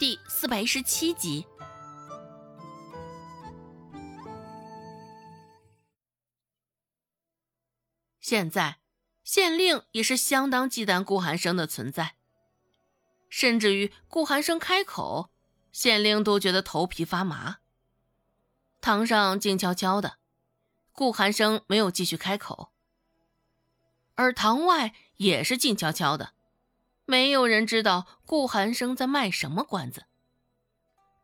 第四百一十七集。现在，县令也是相当忌惮顾寒生的存在，甚至于顾寒生开口，县令都觉得头皮发麻。堂上静悄悄的，顾寒生没有继续开口，而堂外也是静悄悄的，没有人知道顾寒生在卖什么关子，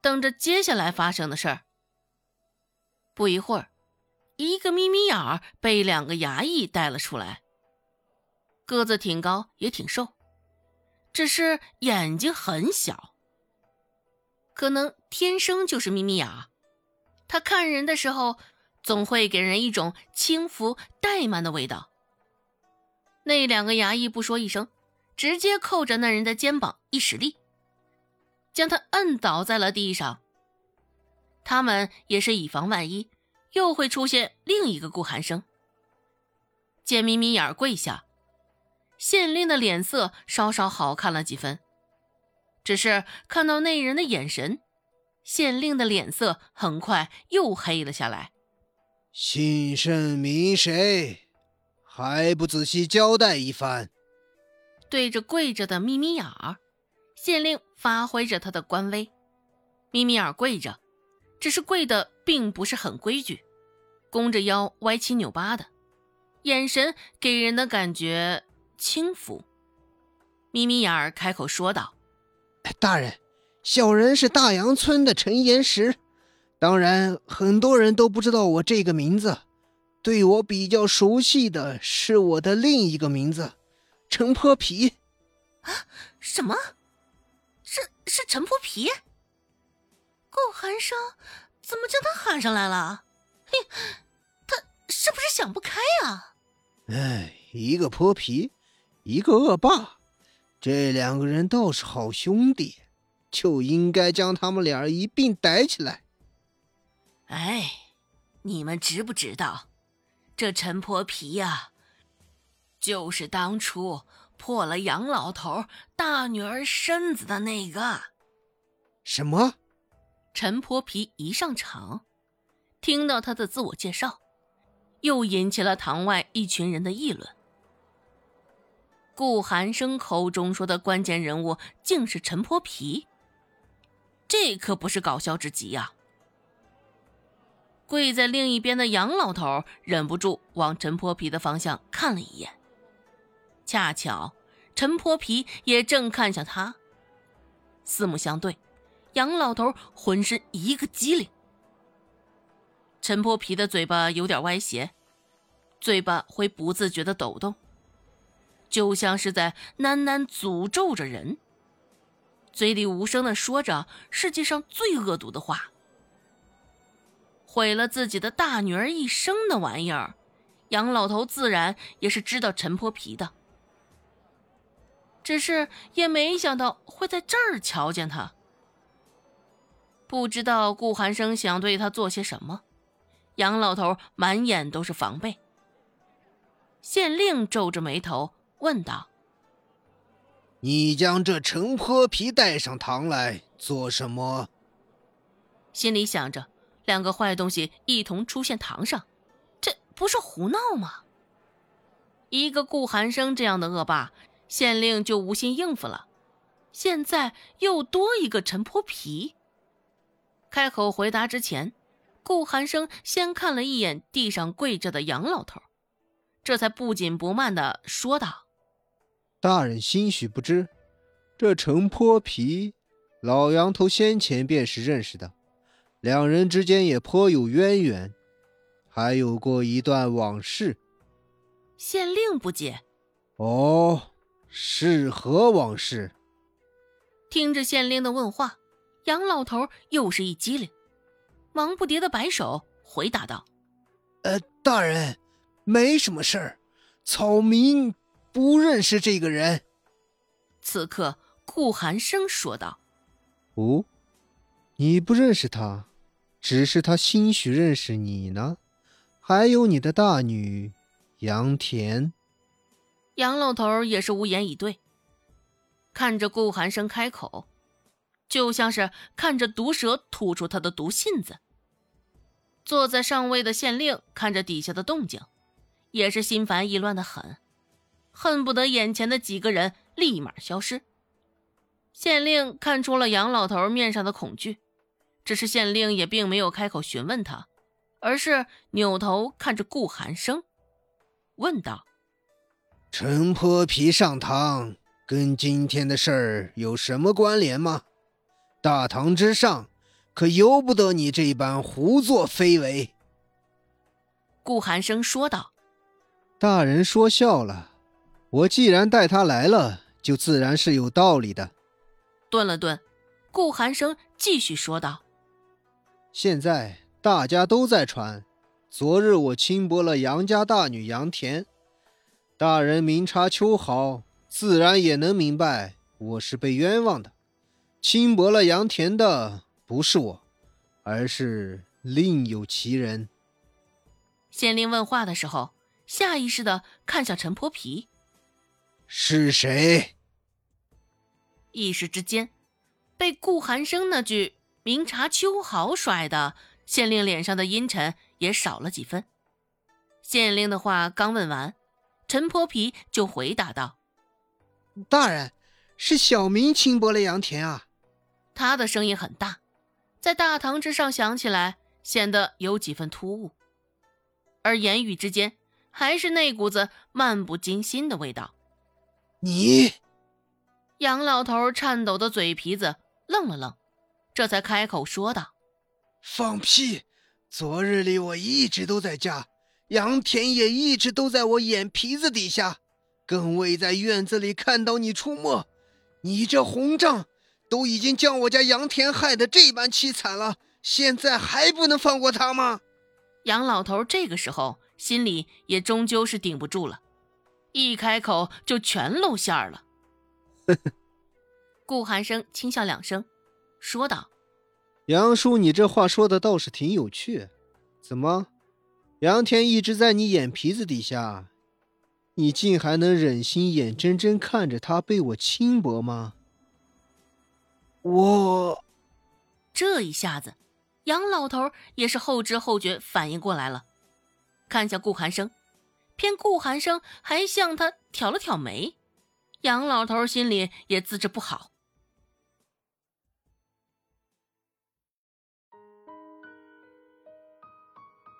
等着接下来发生的事儿。不一会儿。一个眯眯眼儿被两个衙役带了出来，个子挺高也挺瘦，只是眼睛很小，可能天生就是眯眯眼儿。他看人的时候，总会给人一种轻浮怠慢的味道。那两个衙役不说一声，直接扣着那人的肩膀一使力，将他摁倒在了地上。他们也是以防万一。又会出现另一个顾寒生。见眯眯眼儿跪下，县令的脸色稍稍好看了几分。只是看到那人的眼神，县令的脸色很快又黑了下来。姓甚名谁？还不仔细交代一番？对着跪着的眯眯眼儿，县令发挥着他的官威。眯眯眼儿跪着，只是跪的并不是很规矩。弓着腰，歪七扭八的，眼神给人的感觉轻浮。眯眯眼儿开口说道：“大人，小人是大洋村的陈岩石。当然，很多人都不知道我这个名字，对我比较熟悉的是我的另一个名字——陈泼皮。”啊？什么？这是陈泼皮？顾寒生怎么将他喊上来了？嘿。是不是想不开啊？哎，一个泼皮，一个恶霸，这两个人倒是好兄弟，就应该将他们俩一并逮起来。哎，你们知不知道，这陈泼皮呀，就是当初破了杨老头大女儿身子的那个？什么？陈泼皮一上场，听到他的自我介绍。又引起了堂外一群人的议论。顾寒生口中说的关键人物竟是陈泼皮，这可不是搞笑之极呀！跪在另一边的杨老头忍不住往陈泼皮的方向看了一眼，恰巧陈泼皮也正看向他，四目相对，杨老头浑身一个机灵。陈泼皮的嘴巴有点歪斜，嘴巴会不自觉的抖动，就像是在喃喃诅咒着人，嘴里无声的说着世界上最恶毒的话。毁了自己的大女儿一生的玩意儿，杨老头自然也是知道陈泼皮的，只是也没想到会在这儿瞧见他。不知道顾寒生想对他做些什么。杨老头满眼都是防备。县令皱着眉头问道：“你将这陈泼皮带上堂来做什么？”心里想着，两个坏东西一同出现堂上，这不是胡闹吗？一个顾寒生这样的恶霸，县令就无心应付了。现在又多一个陈泼皮，开口回答之前。顾寒生先看了一眼地上跪着的杨老头，这才不紧不慢的说道：“大人兴许不知，这陈泼皮，老杨头先前便是认识的，两人之间也颇有渊源，还有过一段往事。”县令不解：“哦，是何往事？”听着县令的问话，杨老头又是一激灵。忙不迭的摆手，回答道：“呃，大人，没什么事儿。草民不认识这个人。”此刻，顾寒生说道：“哦，你不认识他，只是他兴许认识你呢。还有你的大女杨田。”杨老头也是无言以对，看着顾寒生开口，就像是看着毒蛇吐出他的毒信子。坐在上位的县令看着底下的动静，也是心烦意乱的很，恨不得眼前的几个人立马消失。县令看出了杨老头面上的恐惧，只是县令也并没有开口询问他，而是扭头看着顾寒生，问道：“陈泼皮上堂，跟今天的事儿有什么关联吗？大堂之上。”可由不得你这般胡作非为。”顾寒生说道。“大人说笑了，我既然带他来了，就自然是有道理的。”顿了顿，顾寒生继续说道：“现在大家都在传，昨日我轻薄了杨家大女杨田，大人明察秋毫，自然也能明白我是被冤枉的，轻薄了杨田的。”不是我，而是另有其人。县令问话的时候，下意识的看向陈泼皮。是谁？一时之间，被顾寒生那句“明察秋毫”甩的，县令脸上的阴沉也少了几分。县令的话刚问完，陈泼皮就回答道：“大人，是小民轻薄了杨田啊。”他的声音很大。在大堂之上响起来，显得有几分突兀，而言语之间还是那股子漫不经心的味道。你，杨老头颤抖的嘴皮子愣了愣，这才开口说道：“放屁！昨日里我一直都在家，杨田也一直都在我眼皮子底下，更未在院子里看到你出没。你这红账！”都已经将我家杨田害得这般凄惨了，现在还不能放过他吗？杨老头这个时候心里也终究是顶不住了，一开口就全露馅儿了。顾寒生轻笑两声，说道：“杨叔，你这话说的倒是挺有趣。怎么，杨田一直在你眼皮子底下，你竟还能忍心眼睁睁看着他被我轻薄吗？”我这一下子，杨老头也是后知后觉，反应过来了，看向顾寒生，偏顾寒生还向他挑了挑眉，杨老头心里也自知不好。